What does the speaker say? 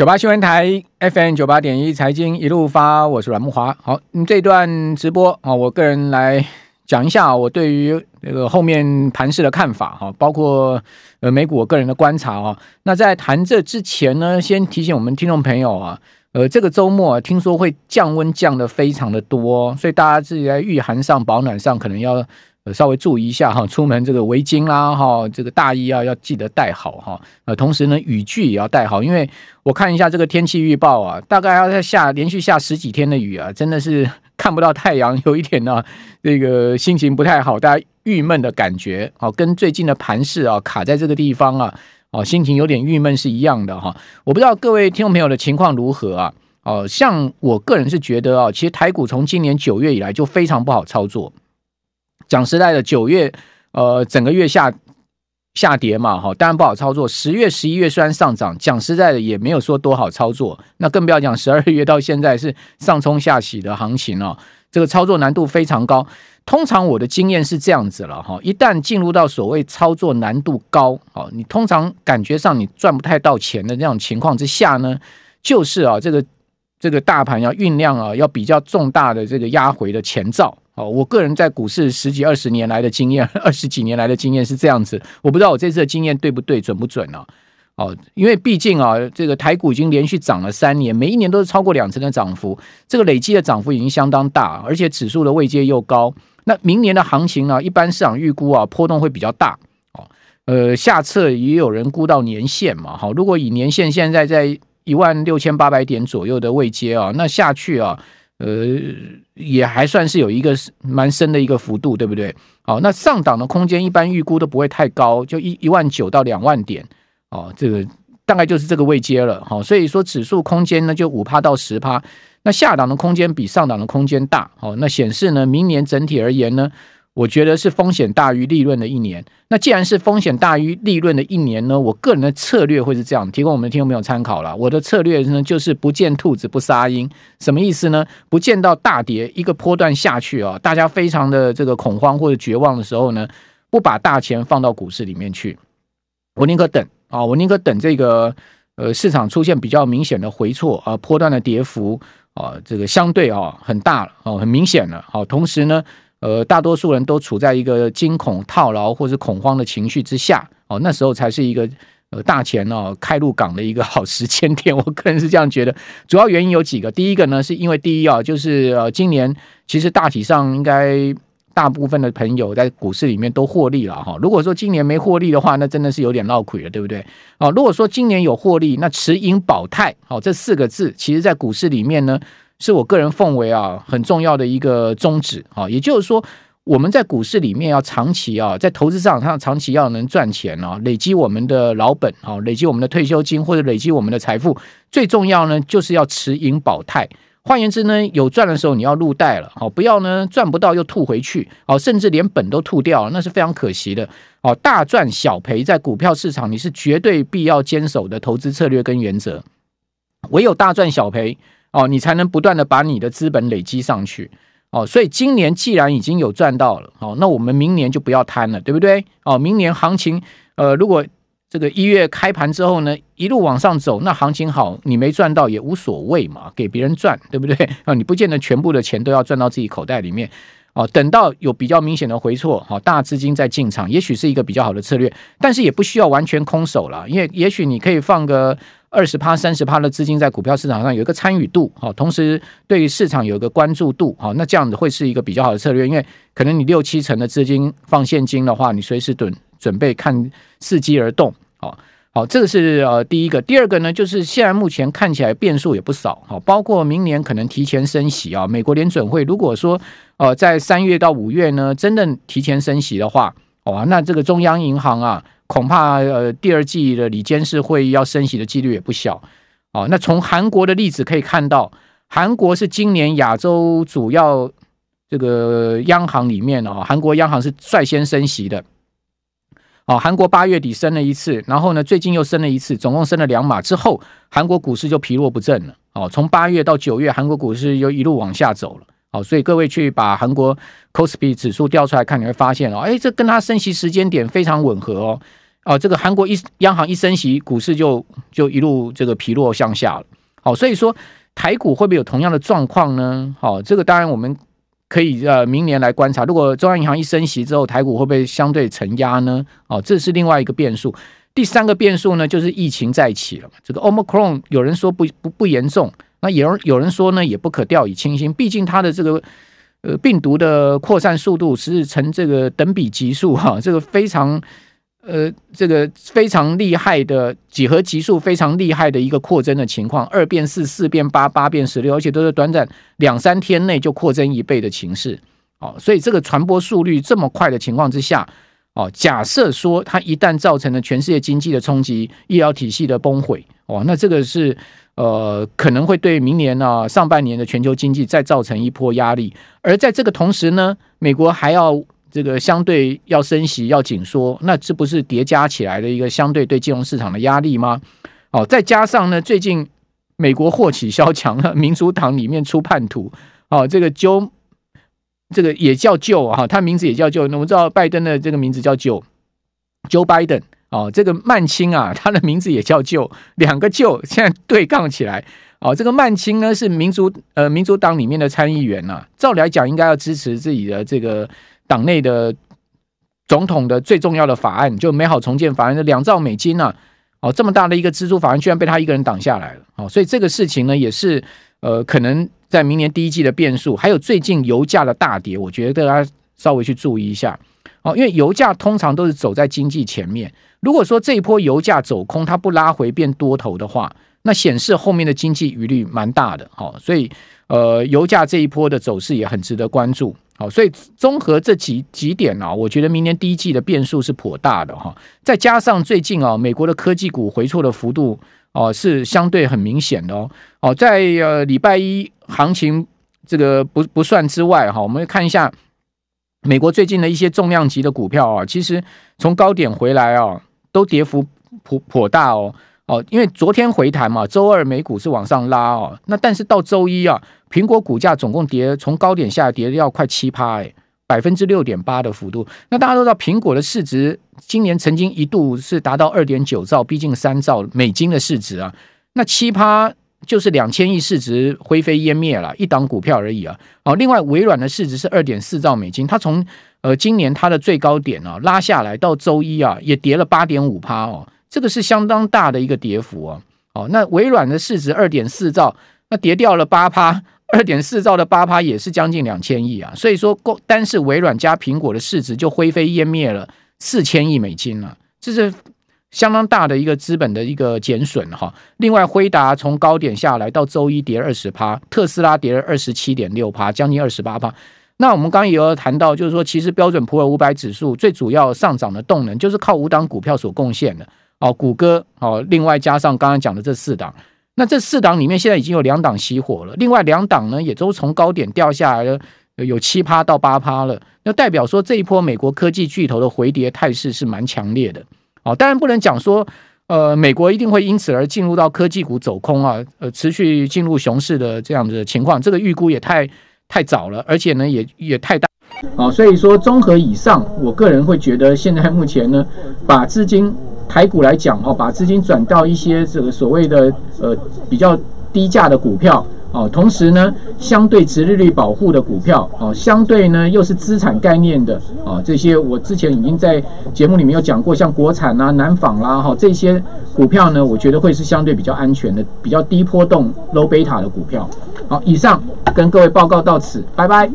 九八新闻台 FM 九八点一财经一路发，我是阮木华。好，嗯，这段直播啊，我个人来讲一下我对于这个后面盘势的看法哈，包括呃美股我个人的观察啊。那在谈这之前呢，先提醒我们听众朋友啊，呃，这个周末啊，听说会降温降得非常的多，所以大家自己在御寒上保暖上可能要。稍微注意一下哈，出门这个围巾啦，哈，这个大衣啊，要记得带好哈。呃，同时呢，雨具也要带好，因为我看一下这个天气预报啊，大概要再下连续下十几天的雨啊，真的是 看不到太阳，有一点呢，这个心情不太好，大家郁闷的感觉，哦，跟最近的盘势啊卡在这个地方啊，哦，心情有点郁闷是一样的哈。我不知道各位听众朋友的情况如何啊？哦，像我个人是觉得啊，其实台股从今年九月以来就非常不好操作。讲实在的，九月呃整个月下下跌嘛，哈，当然不好操作。十月、十一月虽然上涨，讲实在的也没有说多好操作。那更不要讲十二月到现在是上冲下洗的行情哦，这个操作难度非常高。通常我的经验是这样子了哈，一旦进入到所谓操作难度高，哦，你通常感觉上你赚不太到钱的那种情况之下呢，就是啊这个这个大盘要酝酿啊，要比较重大的这个压回的前兆。哦，我个人在股市十几二十年来的经验，二十几年来的经验是这样子。我不知道我这次的经验对不对，准不准呢、啊？哦，因为毕竟啊，这个台股已经连续涨了三年，每一年都是超过两成的涨幅，这个累积的涨幅已经相当大，而且指数的位阶又高。那明年的行情呢，一般市场预估啊，波动会比较大。哦，呃，下册也有人估到年线嘛。好，如果以年线现在在一万六千八百点左右的位阶啊，那下去啊。呃，也还算是有一个蛮深的一个幅度，对不对？好，那上档的空间一般预估都不会太高，就一一万九到两万点，哦，这个大概就是这个位阶了，好，所以说指数空间呢就五趴到十趴，那下档的空间比上档的空间大，好，那显示呢明年整体而言呢。我觉得是风险大于利润的一年。那既然是风险大于利润的一年呢，我个人的策略会是这样，提供我们的听众朋友参考了。我的策略呢，就是不见兔子不撒鹰。什么意思呢？不见到大跌一个波段下去啊，大家非常的这个恐慌或者绝望的时候呢，不把大钱放到股市里面去。我宁可等啊，我宁可等这个呃市场出现比较明显的回挫啊，波段的跌幅啊，这个相对啊很大了哦，很明显了。好，同时呢。呃，大多数人都处在一个惊恐、套牢或者恐慌的情绪之下，哦，那时候才是一个呃大钱哦开入港的一个 好时间点。我个人是这样觉得，主要原因有几个。第一个呢，是因为第一啊，就是呃，今年其实大体上应该大部分的朋友在股市里面都获利了哈。如果说今年没获利的话，那真的是有点闹亏了，对不对？哦，如果说今年有获利，那持盈保泰，哦，这四个字，其实在股市里面呢。是我个人奉为啊很重要的一个宗旨啊，也就是说我们在股市里面要长期啊，在投资市场上长期要能赚钱啊，累积我们的老本啊，累积我们的退休金或者累积我们的财富，最重要呢就是要持盈保泰。换言之呢，有赚的时候你要入袋了，好，不要呢赚不到又吐回去，好，甚至连本都吐掉了，那是非常可惜的。哦，大赚小赔在股票市场你是绝对必要坚守的投资策略跟原则，唯有大赚小赔。哦，你才能不断的把你的资本累积上去，哦，所以今年既然已经有赚到了，哦，那我们明年就不要贪了，对不对？哦，明年行情，呃，如果这个一月开盘之后呢，一路往上走，那行情好，你没赚到也无所谓嘛，给别人赚，对不对？啊，你不见得全部的钱都要赚到自己口袋里面，哦，等到有比较明显的回错，好，大资金再进场，也许是一个比较好的策略，但是也不需要完全空手了，因为也许你可以放个。二十趴、三十趴的资金在股票市场上有一个参与度，好，同时对于市场有一个关注度，好，那这样子会是一个比较好的策略，因为可能你六七成的资金放现金的话，你随时准准备看伺机而动，好，好，这个是呃第一个，第二个呢，就是现在目前看起来变数也不少，好，包括明年可能提前升息啊，美国联准会如果说呃在三月到五月呢，真的提前升息的话，哇，那这个中央银行啊。恐怕呃，第二季的里监事会议要升息的几率也不小哦。那从韩国的例子可以看到，韩国是今年亚洲主要这个央行里面哦，韩国央行是率先升息的。哦，韩国八月底升了一次，然后呢，最近又升了一次，总共升了两码之后，韩国股市就疲弱不振了。哦，从八月到九月，韩国股市又一路往下走了。好，所以各位去把韩国 Kospi 指数调出来看，你会发现哦，哎，这跟它升息时间点非常吻合哦。哦，这个韩国一央行一升息，股市就就一路这个疲弱向下了。好，所以说台股会不会有同样的状况呢？好，这个当然我们可以呃明年来观察。如果中央银行一升息之后，台股会不会相对承压呢？哦，这是另外一个变数。第三个变数呢，就是疫情再起了。这个 Omicron 有人说不不不严重，那有人有人说呢，也不可掉以轻心。毕竟它的这个呃病毒的扩散速度是呈这个等比级数哈，这个非常呃这个非常厉害的几何级数非常厉害的一个扩增的情况，二变四，四变八，八变十六，而且都是短暂两三天内就扩增一倍的情势。哦，所以这个传播速率这么快的情况之下。哦，假设说它一旦造成了全世界经济的冲击，医疗体系的崩毁，哦，那这个是呃可能会对明年呢、啊、上半年的全球经济再造成一波压力。而在这个同时呢，美国还要这个相对要升息要紧缩，那这不是叠加起来的一个相对对金融市场的压力吗？哦，再加上呢，最近美国祸起萧墙了，民主党里面出叛徒，哦，这个纠。这个也叫 Joe 哈，他名字也叫 Joe。那我们知道拜登的这个名字叫 Joe，Joe Biden 哦。这个曼青啊，他的名字也叫 Joe，两个 Joe 现在对杠起来哦。这个曼青呢是民主呃民主党里面的参议员呐、啊，照理来讲应该要支持自己的这个党内的总统的最重要的法案，就美好重建法案的两兆美金啊，哦，这么大的一个支出法案，居然被他一个人挡下来了哦。所以这个事情呢，也是呃可能。在明年第一季的变数，还有最近油价的大跌，我觉得大家稍微去注意一下哦，因为油价通常都是走在经济前面。如果说这一波油价走空，它不拉回变多头的话，那显示后面的经济余力蛮大的哦。所以呃，油价这一波的走势也很值得关注。好，所以综合这几几点啊，我觉得明年第一季的变数是颇大的哈。再加上最近啊，美国的科技股回错的幅度。哦，是相对很明显的哦。哦，在呃礼拜一行情这个不不算之外哈，我们看一下美国最近的一些重量级的股票啊，其实从高点回来啊，都跌幅颇颇大哦。哦，因为昨天回弹嘛，周二美股是往上拉哦，那但是到周一啊，苹果股价总共跌从高点下跌要快七趴哎。百分之六点八的幅度，那大家都知道，苹果的市值今年曾经一度是达到二点九兆，逼近三兆美金的市值啊。那七趴就是两千亿市值灰飞烟灭了，一档股票而已啊。好，另外微软的市值是二点四兆美金，它从呃今年它的最高点啊拉下来到周一啊也跌了八点五趴哦，这个是相当大的一个跌幅啊。哦，那微软的市值二点四兆，那跌掉了八趴。二点四兆的八趴也是将近两千亿啊，所以说，单是微软加苹果的市值就灰飞烟灭了四千亿美金了，这是相当大的一个资本的一个减损哈。另外，辉达从高点下来到周一跌二十趴，特斯拉跌了二十七点六趴，将近二十八趴。那我们刚刚也有谈到，就是说，其实标准普尔五百指数最主要上涨的动能就是靠五档股票所贡献的哦，谷歌哦，另外加上刚刚讲的这四档。那这四档里面现在已经有两档熄火了，另外两档呢也都从高点掉下来了，有七趴到八趴了。那代表说这一波美国科技巨头的回跌态势是蛮强烈的。哦，当然不能讲说，呃，美国一定会因此而进入到科技股走空啊，呃，持续进入熊市的这样子的情况，这个预估也太太早了，而且呢也也太大。好，所以说综合以上，我个人会觉得现在目前呢，把资金。台股来讲哦，把资金转到一些这个所谓的呃比较低价的股票哦，同时呢，相对殖利率保护的股票哦，相对呢又是资产概念的哦，这些我之前已经在节目里面有讲过，像国产啊、南纺啦哈这些股票呢，我觉得会是相对比较安全的、比较低波动、low beta 的股票。好，以上跟各位报告到此，拜拜。